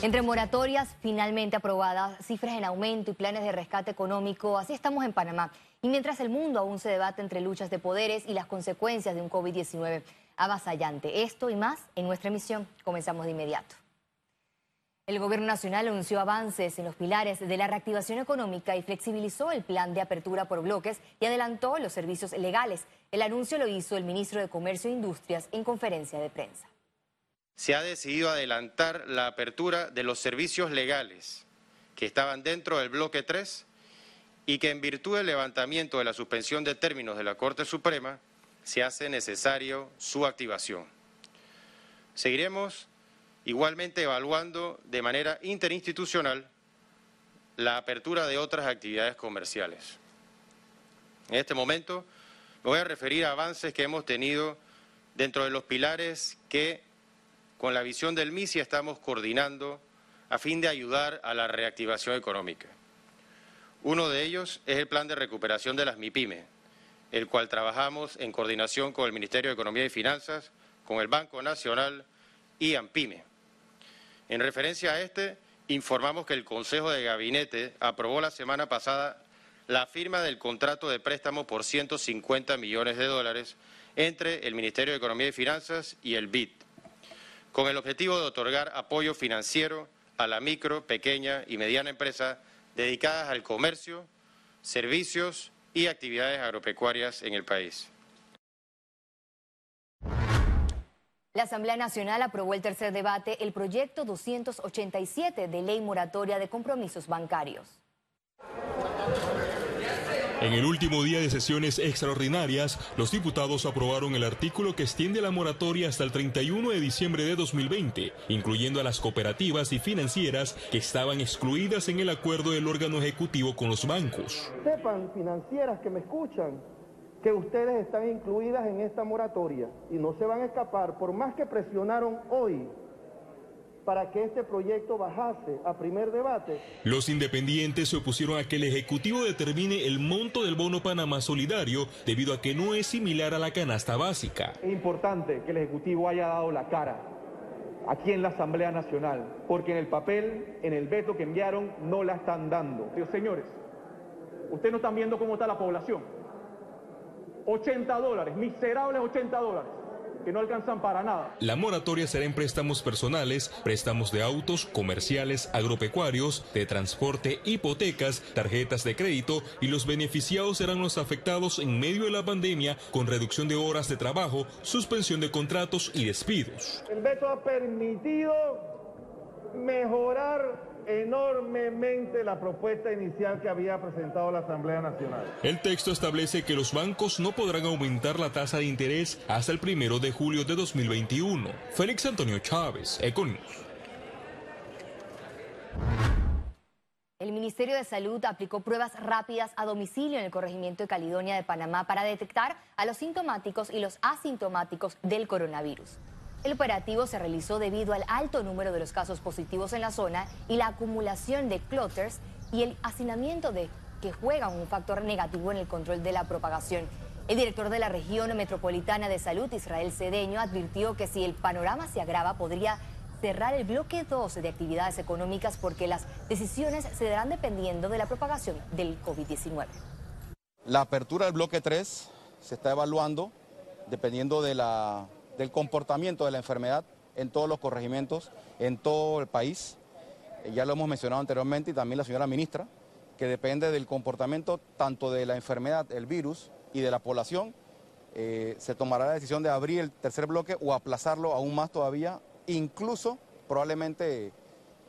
Entre moratorias finalmente aprobadas, cifras en aumento y planes de rescate económico, así estamos en Panamá. Y mientras el mundo aún se debate entre luchas de poderes y las consecuencias de un COVID-19 avasallante. Esto y más en nuestra emisión. Comenzamos de inmediato. El Gobierno Nacional anunció avances en los pilares de la reactivación económica y flexibilizó el plan de apertura por bloques y adelantó los servicios legales. El anuncio lo hizo el ministro de Comercio e Industrias en conferencia de prensa se ha decidido adelantar la apertura de los servicios legales que estaban dentro del bloque 3 y que en virtud del levantamiento de la suspensión de términos de la Corte Suprema se hace necesario su activación. Seguiremos igualmente evaluando de manera interinstitucional la apertura de otras actividades comerciales. En este momento me voy a referir a avances que hemos tenido dentro de los pilares que con la visión del MISI estamos coordinando a fin de ayudar a la reactivación económica. Uno de ellos es el plan de recuperación de las MIPYME, el cual trabajamos en coordinación con el Ministerio de Economía y Finanzas, con el Banco Nacional y AMPIME. En referencia a este, informamos que el Consejo de Gabinete aprobó la semana pasada la firma del contrato de préstamo por 150 millones de dólares entre el Ministerio de Economía y Finanzas y el BID con el objetivo de otorgar apoyo financiero a la micro, pequeña y mediana empresa dedicadas al comercio, servicios y actividades agropecuarias en el país. La Asamblea Nacional aprobó el tercer debate, el proyecto 287 de ley moratoria de compromisos bancarios. En el último día de sesiones extraordinarias, los diputados aprobaron el artículo que extiende la moratoria hasta el 31 de diciembre de 2020, incluyendo a las cooperativas y financieras que estaban excluidas en el acuerdo del órgano ejecutivo con los bancos. Sepan, financieras que me escuchan, que ustedes están incluidas en esta moratoria y no se van a escapar, por más que presionaron hoy para que este proyecto bajase a primer debate. Los independientes se opusieron a que el Ejecutivo determine el monto del bono Panamá Solidario debido a que no es similar a la canasta básica. Es importante que el Ejecutivo haya dado la cara aquí en la Asamblea Nacional, porque en el papel, en el veto que enviaron, no la están dando. Señores, ustedes no están viendo cómo está la población. 80 dólares, miserables 80 dólares que no alcanzan para nada. La moratoria será en préstamos personales, préstamos de autos, comerciales, agropecuarios, de transporte, hipotecas, tarjetas de crédito y los beneficiados serán los afectados en medio de la pandemia con reducción de horas de trabajo, suspensión de contratos y despidos. El veto ha permitido mejorar enormemente la propuesta inicial que había presentado la Asamblea Nacional. El texto establece que los bancos no podrán aumentar la tasa de interés hasta el primero de julio de 2021. Félix Antonio Chávez, Econius. El Ministerio de Salud aplicó pruebas rápidas a domicilio en el corregimiento de Caledonia de Panamá para detectar a los sintomáticos y los asintomáticos del coronavirus. El operativo se realizó debido al alto número de los casos positivos en la zona y la acumulación de clústers y el hacinamiento de que juega un factor negativo en el control de la propagación. El director de la región metropolitana de salud, Israel Cedeño, advirtió que si el panorama se agrava podría cerrar el bloque 12 de actividades económicas porque las decisiones se darán dependiendo de la propagación del COVID-19. La apertura del bloque 3 se está evaluando dependiendo de la del comportamiento de la enfermedad en todos los corregimientos, en todo el país. Eh, ya lo hemos mencionado anteriormente y también la señora ministra, que depende del comportamiento tanto de la enfermedad, el virus y de la población. Eh, se tomará la decisión de abrir el tercer bloque o aplazarlo aún más todavía, incluso probablemente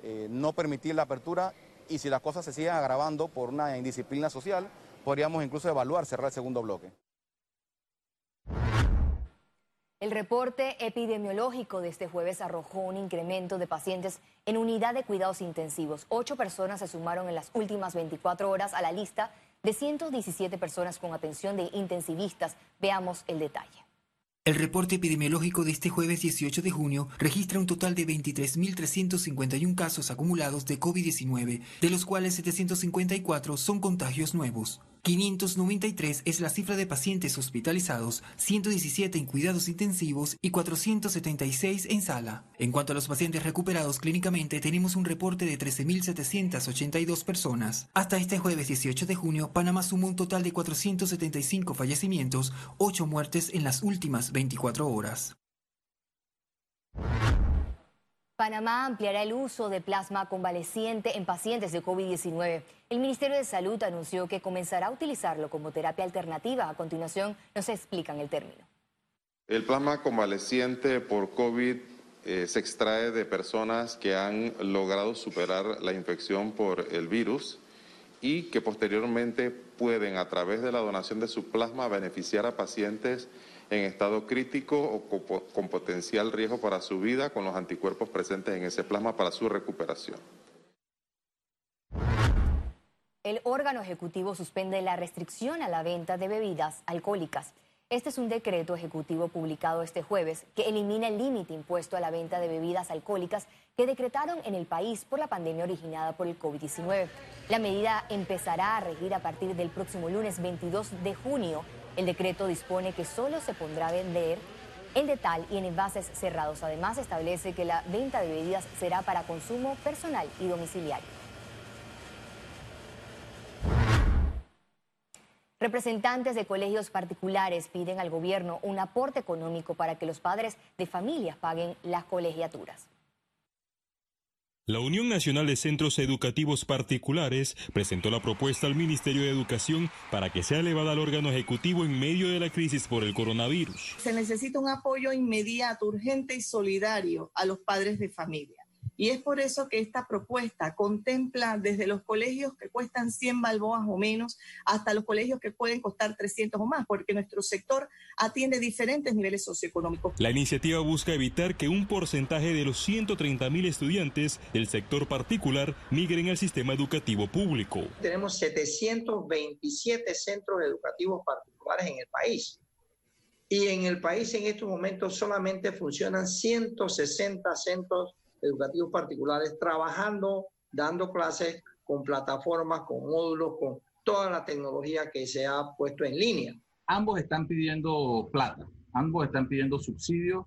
eh, no permitir la apertura y si las cosas se siguen agravando por una indisciplina social, podríamos incluso evaluar cerrar el segundo bloque. El reporte epidemiológico de este jueves arrojó un incremento de pacientes en unidad de cuidados intensivos. Ocho personas se sumaron en las últimas 24 horas a la lista de 117 personas con atención de intensivistas. Veamos el detalle. El reporte epidemiológico de este jueves 18 de junio registra un total de 23.351 casos acumulados de COVID-19, de los cuales 754 son contagios nuevos. 593 es la cifra de pacientes hospitalizados, 117 en cuidados intensivos y 476 en sala. En cuanto a los pacientes recuperados clínicamente, tenemos un reporte de 13.782 personas. Hasta este jueves 18 de junio, Panamá sumó un total de 475 fallecimientos, 8 muertes en las últimas 24 horas. Panamá ampliará el uso de plasma convaleciente en pacientes de COVID-19. El Ministerio de Salud anunció que comenzará a utilizarlo como terapia alternativa. A continuación, nos explican el término. El plasma convaleciente por COVID eh, se extrae de personas que han logrado superar la infección por el virus y que posteriormente pueden, a través de la donación de su plasma, beneficiar a pacientes en estado crítico o con potencial riesgo para su vida con los anticuerpos presentes en ese plasma para su recuperación. El órgano ejecutivo suspende la restricción a la venta de bebidas alcohólicas. Este es un decreto ejecutivo publicado este jueves que elimina el límite impuesto a la venta de bebidas alcohólicas que decretaron en el país por la pandemia originada por el COVID-19. La medida empezará a regir a partir del próximo lunes 22 de junio el decreto dispone que solo se pondrá a vender en detal y en envases cerrados. Además, establece que la venta de bebidas será para consumo personal y domiciliario. Representantes de colegios particulares piden al gobierno un aporte económico para que los padres de familias paguen las colegiaturas. La Unión Nacional de Centros Educativos Particulares presentó la propuesta al Ministerio de Educación para que sea elevada al órgano ejecutivo en medio de la crisis por el coronavirus. Se necesita un apoyo inmediato, urgente y solidario a los padres de familia. Y es por eso que esta propuesta contempla desde los colegios que cuestan 100 balboas o menos hasta los colegios que pueden costar 300 o más, porque nuestro sector atiende diferentes niveles socioeconómicos. La iniciativa busca evitar que un porcentaje de los 130 mil estudiantes del sector particular migren al sistema educativo público. Tenemos 727 centros educativos particulares en el país. Y en el país en estos momentos solamente funcionan 160 centros educativos particulares trabajando, dando clases con plataformas, con módulos, con toda la tecnología que se ha puesto en línea. Ambos están pidiendo plata, ambos están pidiendo subsidios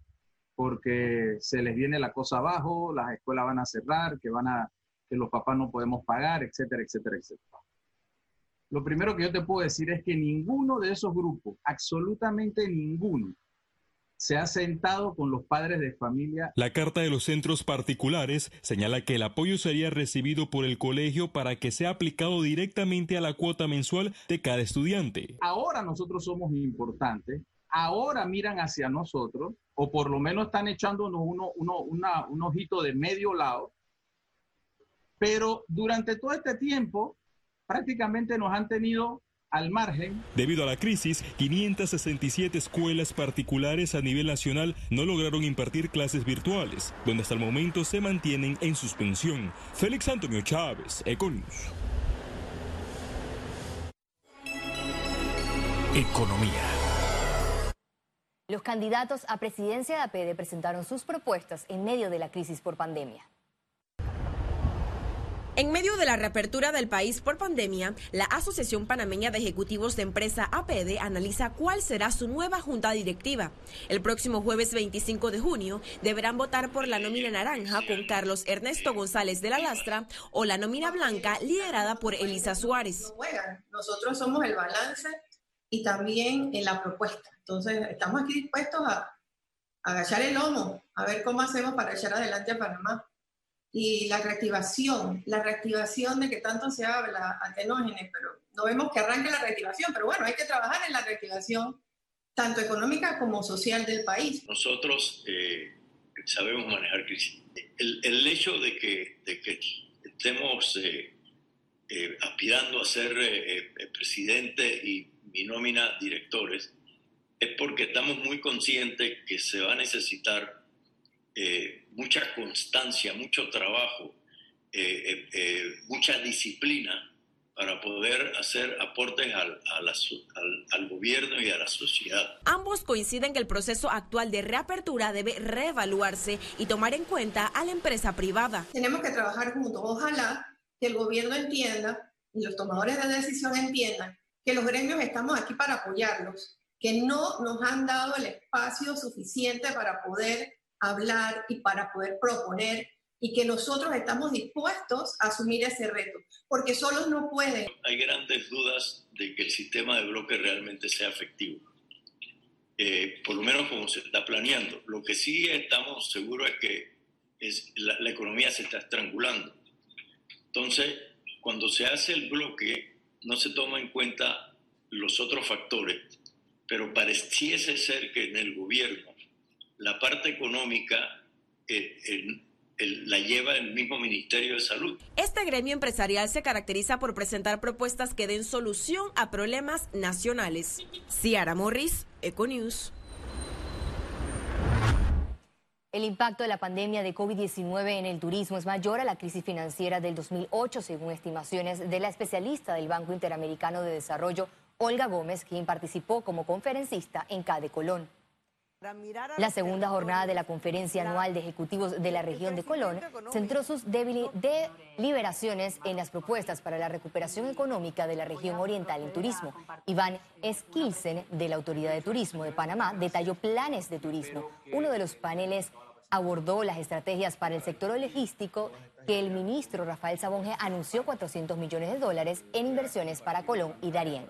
porque se les viene la cosa abajo, las escuelas van a cerrar, que van a que los papás no podemos pagar, etcétera, etcétera, etcétera. Lo primero que yo te puedo decir es que ninguno de esos grupos, absolutamente ninguno, se ha sentado con los padres de familia. La carta de los centros particulares señala que el apoyo sería recibido por el colegio para que sea aplicado directamente a la cuota mensual de cada estudiante. Ahora nosotros somos importantes, ahora miran hacia nosotros, o por lo menos están echándonos uno, uno, un ojito de medio lado, pero durante todo este tiempo prácticamente nos han tenido al margen. Debido a la crisis, 567 escuelas particulares a nivel nacional no lograron impartir clases virtuales, donde hasta el momento se mantienen en suspensión. Félix Antonio Chávez, Econus. Economía. Los candidatos a presidencia de APD presentaron sus propuestas en medio de la crisis por pandemia. En medio de la reapertura del país por pandemia, la Asociación Panameña de Ejecutivos de Empresa APD analiza cuál será su nueva junta directiva. El próximo jueves 25 de junio deberán votar por la nómina naranja con Carlos Ernesto González de la Lastra o la nómina blanca liderada por Elisa Suárez. Nosotros somos el balance y también en la propuesta. Entonces, estamos aquí dispuestos a agachar el lomo, a ver cómo hacemos para echar adelante a Panamá y la reactivación, la reactivación de que tanto se habla, atenógenes, pero no vemos que arranque la reactivación, pero bueno, hay que trabajar en la reactivación tanto económica como social del país. Nosotros eh, sabemos manejar crisis. El, el hecho de que, de que estemos eh, eh, aspirando a ser presidente y mi nómina directores es porque estamos muy conscientes que se va a necesitar eh, mucha constancia, mucho trabajo, eh, eh, mucha disciplina para poder hacer aportes al, al, gobierno y a la sociedad. Ambos coinciden que el proceso actual de reapertura debe reevaluarse y tomar en cuenta a la empresa privada. Tenemos que trabajar juntos. Ojalá que el gobierno entienda y los tomadores de decisión entiendan que los gremios estamos aquí para apoyarlos, que no nos han dado el espacio suficiente para poder hablar y para poder proponer y que nosotros estamos dispuestos a asumir ese reto, porque solos no pueden. Hay grandes dudas de que el sistema de bloques realmente sea efectivo, eh, por lo menos como se está planeando. Lo que sí estamos seguros es que es, la, la economía se está estrangulando. Entonces, cuando se hace el bloque, no se toma en cuenta los otros factores, pero pareciese ser que en el gobierno la parte económica eh, la lleva el mismo Ministerio de Salud. Este gremio empresarial se caracteriza por presentar propuestas que den solución a problemas nacionales. Ciara Morris, Econews. El impacto de la pandemia de COVID-19 en el turismo es mayor a la crisis financiera del 2008, según estimaciones de la especialista del Banco Interamericano de Desarrollo, Olga Gómez, quien participó como conferencista en CADE Colón. La segunda jornada de la conferencia anual de ejecutivos de la región de Colón centró sus deliberaciones en las propuestas para la recuperación económica de la región oriental en turismo. Iván Skilsen, de la Autoridad de Turismo de Panamá, detalló planes de turismo. Uno de los paneles abordó las estrategias para el sector logístico que el ministro Rafael Sabonge anunció 400 millones de dólares en inversiones para Colón y Darién.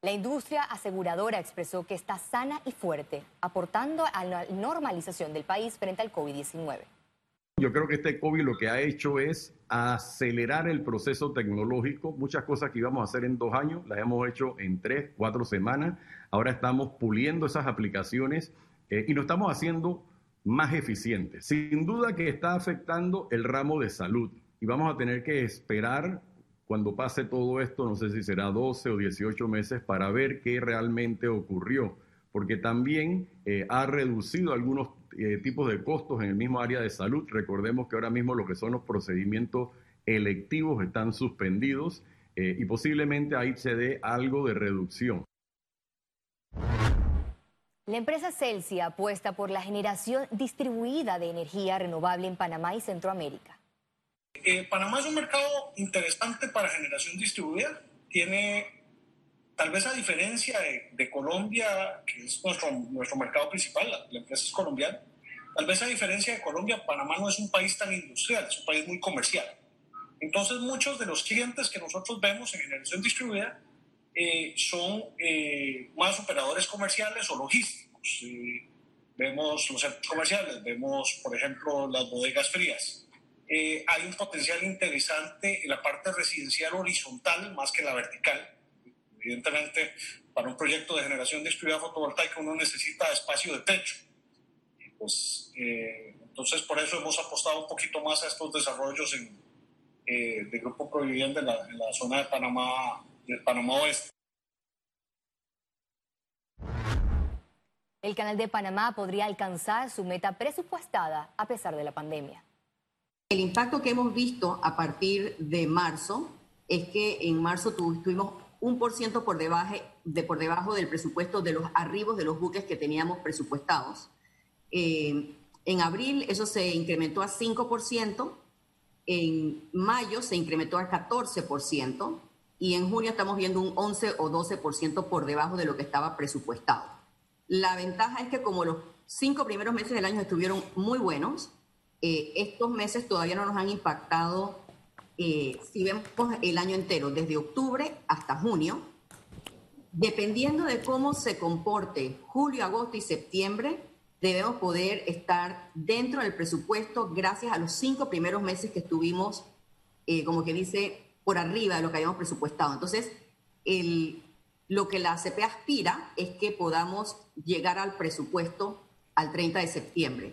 La industria aseguradora expresó que está sana y fuerte, aportando a la normalización del país frente al COVID-19. Yo creo que este COVID lo que ha hecho es acelerar el proceso tecnológico. Muchas cosas que íbamos a hacer en dos años las hemos hecho en tres, cuatro semanas. Ahora estamos puliendo esas aplicaciones eh, y lo estamos haciendo más eficientes. Sin duda que está afectando el ramo de salud y vamos a tener que esperar cuando pase todo esto, no sé si será 12 o 18 meses, para ver qué realmente ocurrió, porque también eh, ha reducido algunos eh, tipos de costos en el mismo área de salud. Recordemos que ahora mismo lo que son los procedimientos electivos están suspendidos eh, y posiblemente ahí se dé algo de reducción. La empresa Celsia apuesta por la generación distribuida de energía renovable en Panamá y Centroamérica. Eh, Panamá es un mercado interesante para generación distribuida. Tiene, tal vez a diferencia de, Colombia, que es nuestro, nuestro mercado principal, la, empresa es colombiana, tal vez a diferencia de Colombia, Panamá no es un país tan industrial, es un país muy comercial. Entonces muchos de los clientes que nosotros vemos en generación distribuida eh, son eh, más operadores comerciales o logísticos. vemos los centros comerciales, vemos, por ejemplo, las bodegas frías eh, hay un potencial interesante en la parte residencial horizontal más que la vertical. Evidentemente, para un proyecto de generación de distribuida fotovoltaica uno necesita espacio de techo. Pues, eh, entonces, por eso hemos apostado un poquito más a estos desarrollos en, eh, de Grupo Provivienda en la, en la zona de Panamá, del Panamá Oeste. El Canal de Panamá podría alcanzar su meta presupuestada a pesar de la pandemia. El impacto que hemos visto a partir de marzo es que en marzo tuvimos un por ciento por debajo, del presupuesto de los arribos de los buques que teníamos presupuestados. Eh, en abril eso se incrementó a 5%, en mayo se incrementó a 14% y en junio estamos viendo un 11 o 12% por debajo de lo que estaba presupuestado. La ventaja es que como los cinco primeros meses del año estuvieron muy buenos, eh, estos meses todavía no nos han impactado, eh, si vemos el año entero, desde octubre hasta junio, dependiendo de cómo se comporte julio, agosto y septiembre, debemos poder estar dentro del presupuesto gracias a los cinco primeros meses que estuvimos, eh, como que dice, por arriba de lo que habíamos presupuestado. Entonces, lo que la ACP aspira es que podamos llegar al presupuesto al 30 de septiembre.